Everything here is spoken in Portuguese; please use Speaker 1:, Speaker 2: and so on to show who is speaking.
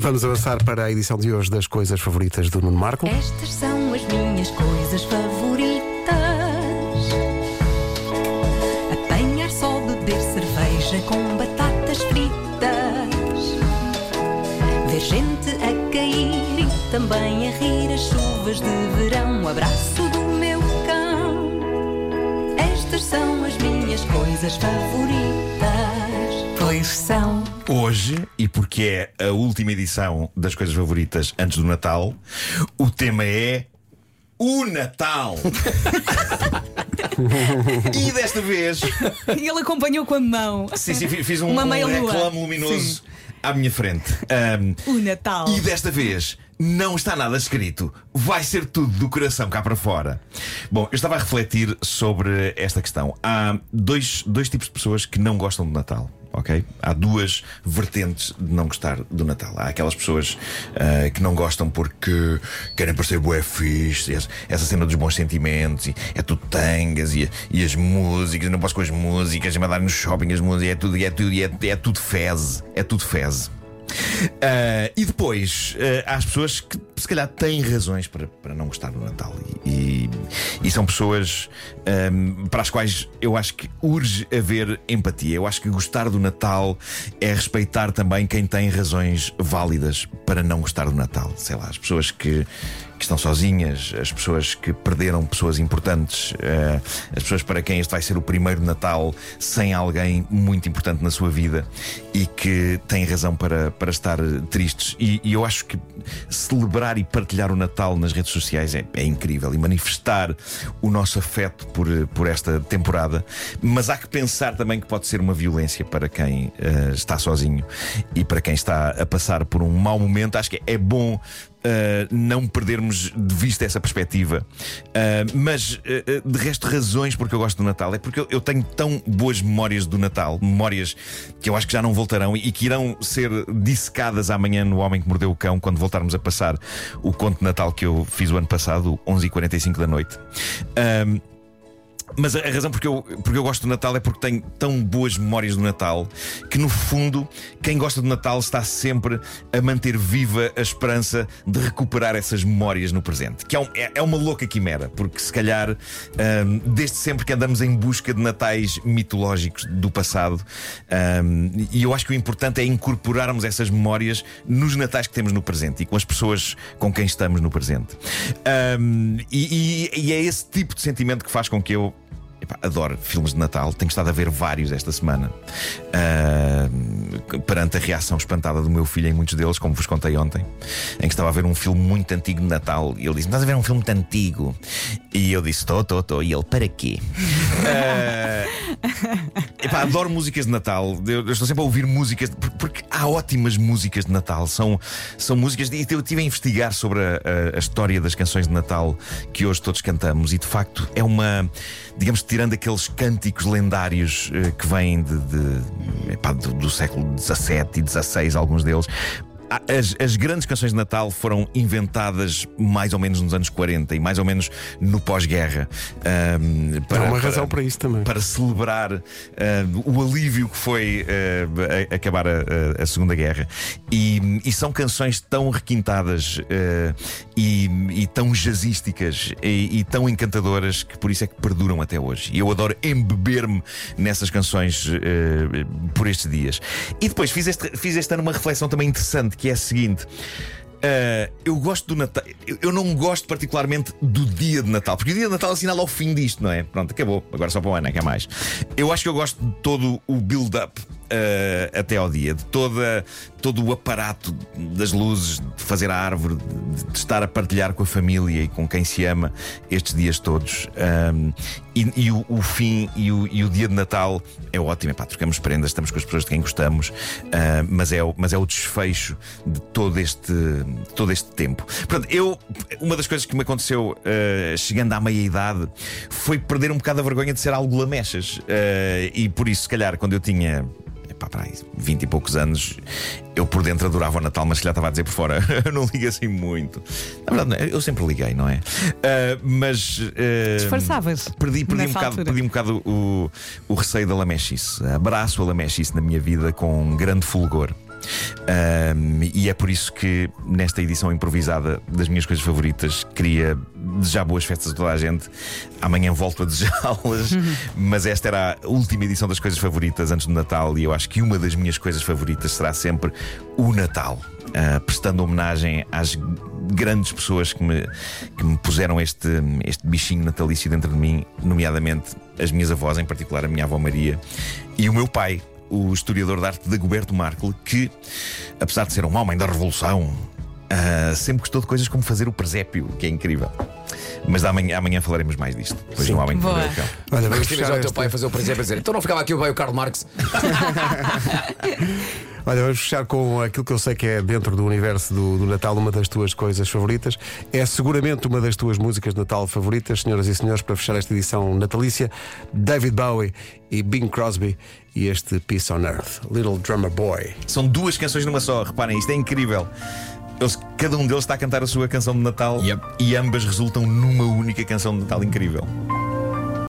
Speaker 1: Vamos avançar para a edição de hoje das coisas favoritas do Nuno Marco.
Speaker 2: Estas são as minhas coisas favoritas: apanhar só, beber cerveja com batatas fritas, ver gente a cair e também a rir as chuvas de verão. O abraço do meu cão. Estas são as minhas coisas favoritas. Pois são.
Speaker 3: Hoje, e porque é a última edição das coisas favoritas antes do Natal, o tema é o Natal. e desta vez,
Speaker 4: E ele acompanhou com a mão.
Speaker 3: sim, sim, fi- fiz um,
Speaker 4: Uma
Speaker 3: um reclame luminoso à minha frente. Ahm,
Speaker 4: O Natal.
Speaker 3: e desta vez não está nada escrito. Vai ser tudo do coração cá para fora. Bom, eu estava a refletir sobre esta questão. Há dois, dois tipos de pessoas que não gostam do Natal. Ok? Há duas vertentes de não gostar do Natal. Há aquelas pessoas ah, que não gostam porque querem parecer bué fixe, essa- cena dos bons sentimentos, e é tudo tangas e, e as músicas, eu não posso com as músicas, mandar no shopping as músicas, é tudo, é tudo, é, é tudo feze, é tudo feze. Ah, e depois ah, há as pessoas que se calhar têm razões para, para não gostar do Natal e, e- e são pessoas ahm, para as quais eu acho que urge haver empatia. Eu acho que gostar do Natal é respeitar também quem tem razões válidas para não gostar do Natal. Sei lá, as pessoas que, que estão sozinhas, as pessoas que perderam pessoas importantes, ah, as pessoas para quem este vai ser o primeiro Natal sem alguém muito importante na sua vida e que têm razão para, para estar tristes. E, e eu acho que celebrar e partilhar o Natal nas redes sociais é, é incrível e manifestar o nosso afeto por, por esta temporada. Mas há que pensar também que pode ser uma violência para quem eh, está sozinho e para quem está a passar por um mau momento. Acho que é bom. Uh, não perdermos de vista essa perspectiva. Uh, mas, uh, de resto, razões porque eu gosto do Natal é porque eu, eu tenho tão boas memórias do Natal, memórias que eu acho que já não voltarão e que irão ser dissecadas amanhã no Homem que Mordeu o Cão, quando voltarmos a passar o conto de Natal que eu fiz o ano passado, 11h45 da noite. Mas a razão porque eu, porque eu gosto do Natal é porque tenho tão boas memórias do Natal que, no fundo, quem gosta do Natal está sempre a manter viva a esperança de recuperar essas memórias no presente. Que é, um- é- é uma louca quimera, porque se calhar, hum, desde sempre que andamos em busca de natais mitológicos do passado, hum, e eu acho que o importante é incorporarmos essas memórias nos natais que temos no presente e com as pessoas com quem estamos no presente. Hum, e, e- e é esse tipo de sentimento que faz com que eu Epá, adoro filmes de Natal, tenho estado a ver vários esta semana. Ah, perante a reação espantada do meu filho em muitos deles, como vos contei ontem, em que estava a ver um filme muito antigo de Natal. E ele disse: Estás a ver um filme muito antigo? E eu disse: Estou, estou, estou. E ele: Para quê? Ah, epá, adoro músicas de Natal. Eu, estou sempre a ouvir músicas, porque há ótimas músicas de Natal. São, são músicas. E eu estive a investigar sobre a, a- a história das canções de Natal que hoje todos cantamos. E de facto é uma. Digamos, tirando aqueles cânticos lendários eh, que vêm de, de- epá, do, do século XVII e XVI, alguns deles. A- As, as grandes canções de Natal foram inventadas mais ou menos nos anos 40 e mais ou menos no pós-guerra.
Speaker 1: Há
Speaker 3: para-
Speaker 1: uma
Speaker 3: para-
Speaker 1: razão para isso também.
Speaker 3: para celebrar ah, o alívio que foi ah, a- acabar a, a- Segunda Guerra. E, e são canções tão requintadas ah, e, e tão jazzísticas e, e tão encantadoras que por isso é que perduram até hoje. E eu adoro embeber-me nessas canções ah, por estes dias. E depois fiz este, fiz este ano uma reflexão também interessante que é a seguinte. Uh, eu gosto do Natal. Eu, não gosto particularmente do dia de Natal, porque o dia de Natal assinala o fim disto, não é? Pronto, acabou. Agora só para o ano, é que é mais. Eu acho que eu gosto de todo o build-up uh, até ao dia, de toda, todo o aparato das luzes, de fazer a árvore, de, de estar a partilhar com a família e com quem se ama estes dias todos. Um, e e o, o fim e o, e o dia de Natal é ótimo. Epá, trocamos prendas, estamos com as pessoas de quem gostamos, uh, mas, é, mas é o desfecho de todo este, de todo este tempo. Eu, uma das coisas que me aconteceu uh, chegando à meia-idade foi perder um bocado a vergonha de ser algo lamechas. Uh, e por isso, se calhar, quando eu tinha. Para aí, 20 e poucos anos, eu por dentro adorava o Natal, mas se calhar estava a dizer por fora, eu não ligo assim muito. Na verdade, é, eu sempre liguei, não é? Uh, mas. uh,
Speaker 4: Disfarçavas
Speaker 3: Perdi, perdi, um bocado, perdi um bocado o, o receio da lamechice. Abraço a lamechice na minha vida com grande fulgor. Um, e é por isso que nesta edição improvisada das minhas coisas favoritas queria desejar boas festas a toda a gente. Amanhã volto a desejá-las, mas esta era a última edição das coisas favoritas antes do Natal e eu acho que uma das minhas coisas favoritas será sempre o Natal. Uh, prestando homenagem às grandes pessoas que me, que me puseram este, este bichinho natalício dentro de mim, nomeadamente as minhas avós, em particular a minha avó Maria, e o meu pai, o historiador de arte Dagoberto Marco, que, apesar de ser um homem da Revolução, uh, sempre gostou de coisas como fazer o presépio, que é incrível. Mas amanhã, amanhã falaremos mais disto. Depois
Speaker 1: Sim.
Speaker 3: um homem que
Speaker 4: Boa.
Speaker 3: perdeu o cão.
Speaker 1: Olha, vamos
Speaker 5: o teu pai a fazer o presépio a dizer então não ficava aqui o bem o Karl Marx.
Speaker 1: olha, vamos fechar com aquilo que eu sei que é dentro do universo do, do Natal uma das tuas coisas favoritas. É seguramente uma das tuas músicas de Natal favoritas, senhoras e senhores, para fechar esta edição natalícia. David Bowie e Bing Crosby e este Peace on Earth. Little Drummer Boy.
Speaker 3: São duas canções numa só, reparem, isto é incrível. Eles- cada um deles está a cantar a sua canção de Natal
Speaker 5: Yep.
Speaker 3: e ambas resultam numa única canção de Natal incrível.